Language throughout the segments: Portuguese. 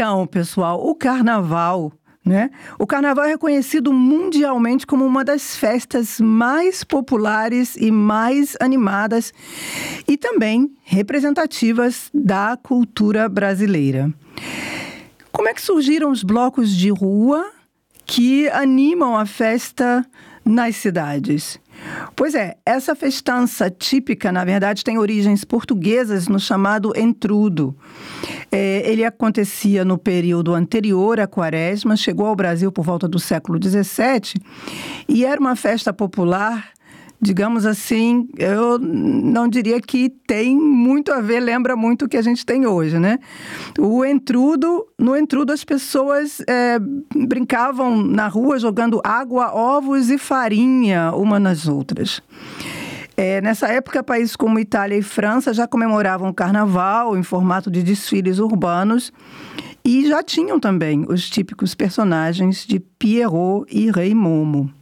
Então, pessoal, o carnaval né? O carnaval é reconhecido mundialmente como uma das festas mais populares e mais animadas e também representativas da cultura brasileira. Como é que surgiram os blocos de rua que animam a festa nas cidades? Pois é, essa festança típica, na verdade, tem origens portuguesas no chamado entrudo. É, ele acontecia no período anterior à quaresma, chegou ao Brasil por volta do século XVII e era uma festa popular digamos assim, eu não diria que tem muito a ver, lembra muito o que a gente tem hoje, né? O entrudo, no entrudo as pessoas é, brincavam na rua jogando água, ovos e farinha uma nas outras. É, nessa época, países como Itália e França já comemoravam o carnaval em formato de desfiles urbanos e já tinham também os típicos personagens de Pierrot e Rei Momo.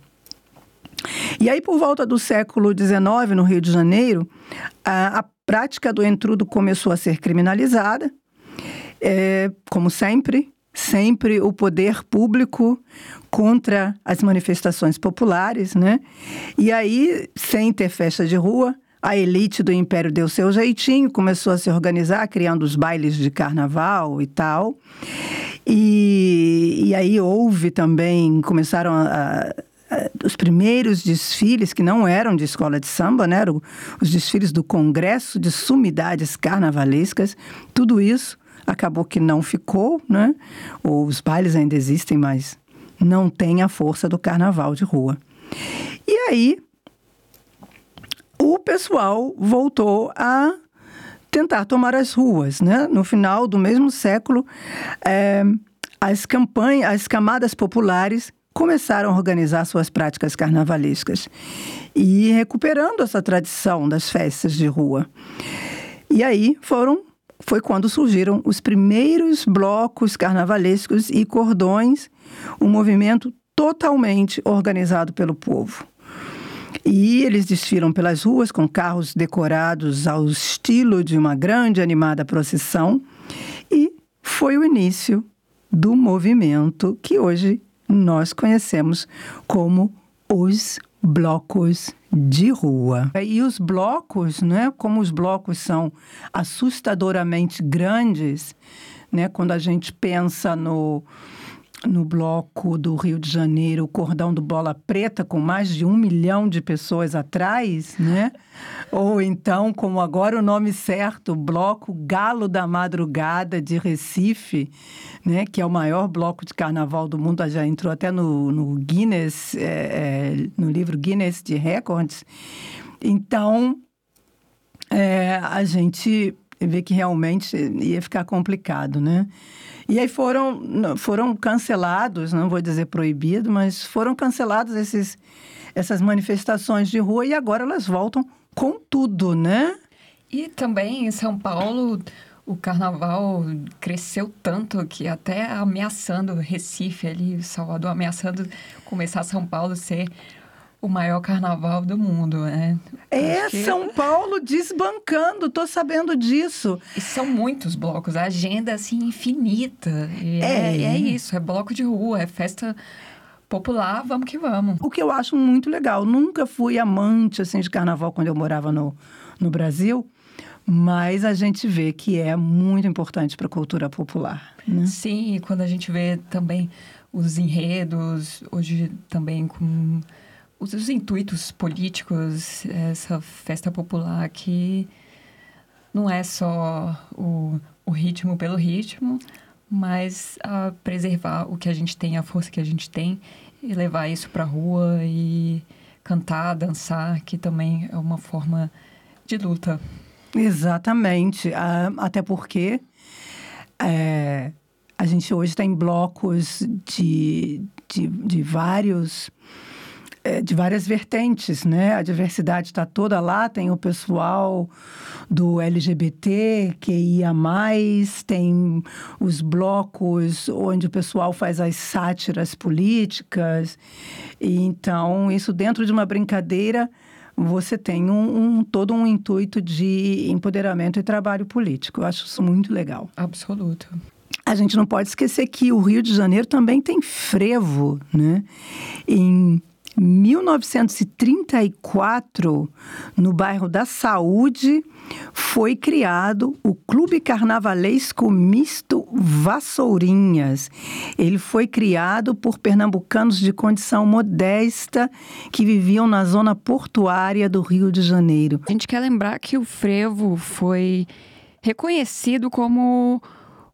E aí, por volta do século XIX, no Rio de Janeiro, a, a prática do entrudo começou a ser criminalizada, é, como sempre, sempre o poder público contra as manifestações populares, né? E aí, sem ter festa de rua, a elite do império deu seu jeitinho, começou a se organizar, criando os bailes de carnaval e tal. E, e aí houve também, começaram a, a, os primeiros desfiles, que não eram de escola de samba, né? eram os desfiles do Congresso de Sumidades Carnavalescas, tudo isso acabou que não ficou, né? Os bailes ainda existem, mas não tem a força do carnaval de rua. E aí, o pessoal voltou a tentar tomar as ruas, né? No final do mesmo século, é, as campanhas, as camadas populares começaram a organizar suas práticas carnavalescas e recuperando essa tradição das festas de rua. E aí foram foi quando surgiram os primeiros blocos carnavalescos e cordões, um movimento totalmente organizado pelo povo. E eles desfilam pelas ruas com carros decorados ao estilo de uma grande animada procissão, e foi o início do movimento que hoje nós conhecemos como os blocos de rua. E os blocos, né, como os blocos são assustadoramente grandes, né, quando a gente pensa no no bloco do Rio de Janeiro, o cordão do Bola Preta, com mais de um milhão de pessoas atrás, né? Ou então, como agora o nome certo, o bloco Galo da Madrugada de Recife, né? Que é o maior bloco de carnaval do mundo, já entrou até no, no Guinness, é, é, no livro Guinness de Records. Então, é, a gente vê que realmente ia ficar complicado, né? E aí foram, foram cancelados, não vou dizer proibido, mas foram cancelados esses, essas manifestações de rua e agora elas voltam com tudo, né? E também em São Paulo o carnaval cresceu tanto que até ameaçando Recife ali, Salvador, ameaçando começar São Paulo ser o maior carnaval do mundo, né? É, que... São Paulo desbancando, tô sabendo disso. E são muitos blocos, a agenda assim infinita. E é. é, é isso, é bloco de rua, é festa popular, vamos que vamos. O que eu acho muito legal, nunca fui amante assim de carnaval quando eu morava no, no Brasil, mas a gente vê que é muito importante para a cultura popular. Né? Sim, e quando a gente vê também os enredos, hoje também com os, os intuitos políticos, essa festa popular que não é só o, o ritmo pelo ritmo, mas a preservar o que a gente tem, a força que a gente tem e levar isso para a rua e cantar, dançar, que também é uma forma de luta. Exatamente, até porque é, a gente hoje tem blocos de, de, de vários é, de várias vertentes, né? A diversidade está toda lá, tem o pessoal do LGBT, que ia mais, tem os blocos onde o pessoal faz as sátiras políticas. E, então, isso dentro de uma brincadeira, você tem um, um, todo um intuito de empoderamento e trabalho político. Eu acho isso muito legal. Absoluto. a gente não pode esquecer que o Rio de Janeiro também tem frevo, né? Em 1934, no bairro da Saúde, foi criado o Clube Carnavalesco Misto Vassourinhas. Ele foi criado por pernambucanos de condição modesta que viviam na zona portuária do Rio de Janeiro. A gente quer lembrar que o frevo foi reconhecido como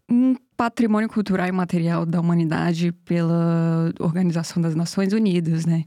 um patrimônio cultural e material da humanidade pela Organização das Nações Unidas, né?